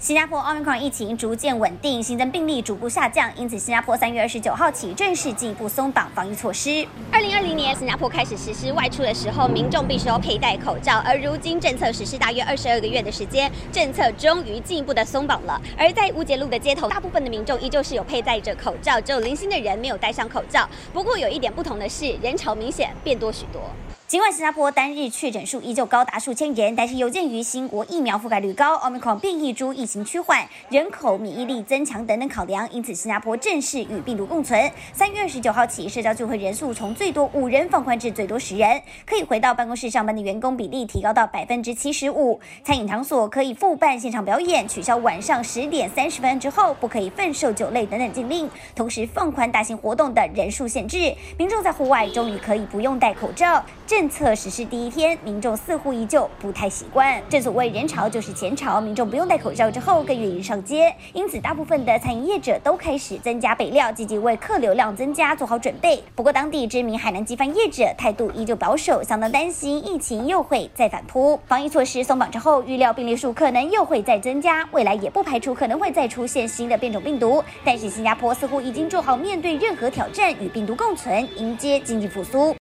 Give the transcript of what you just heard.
新加坡奥密克戎疫情逐渐稳定，新增病例逐步下降，因此新加坡三月二十九号起正式进一步松绑防疫措施。二零二零年新加坡开始实施外出的时候，民众必须要佩戴口罩，而如今政策实施大约二十二个月的时间，政策终于进一步的松绑了。而在乌节路的街头，大部分的民众依旧是有佩戴着口罩，只有零星的人没有戴上口罩。不过有一点不同的是，人潮明显变多许多。尽管新加坡单日确诊数依旧高达数千人，但是有鉴于新国疫苗覆盖率高、奥密克戎变异株疫情趋缓、人口免疫力增强等等考量，因此新加坡正式与病毒共存。三月二十九号起，社交聚会人数从最多五人放宽至最多十人，可以回到办公室上班的员工比例提高到百分之七十五。餐饮场所可以复办现场表演，取消晚上十点三十分之后不可以贩售酒类等等禁令，同时放宽大型活动的人数限制。民众在户外终于可以不用戴口罩。这政策实施第一天，民众似乎依旧不太习惯。正所谓人潮就是钱潮，民众不用戴口罩之后更愿意上街，因此大部分的餐饮业者都开始增加备料，积极为客流量增加做好准备。不过，当地知名海南鸡饭业者态度依旧保守，相当担心疫情又会再反扑。防疫措施松绑之后，预料病例数可能又会再增加，未来也不排除可能会再出现新的变种病毒。但是新加坡似乎已经做好面对任何挑战，与病毒共存，迎接经济复苏。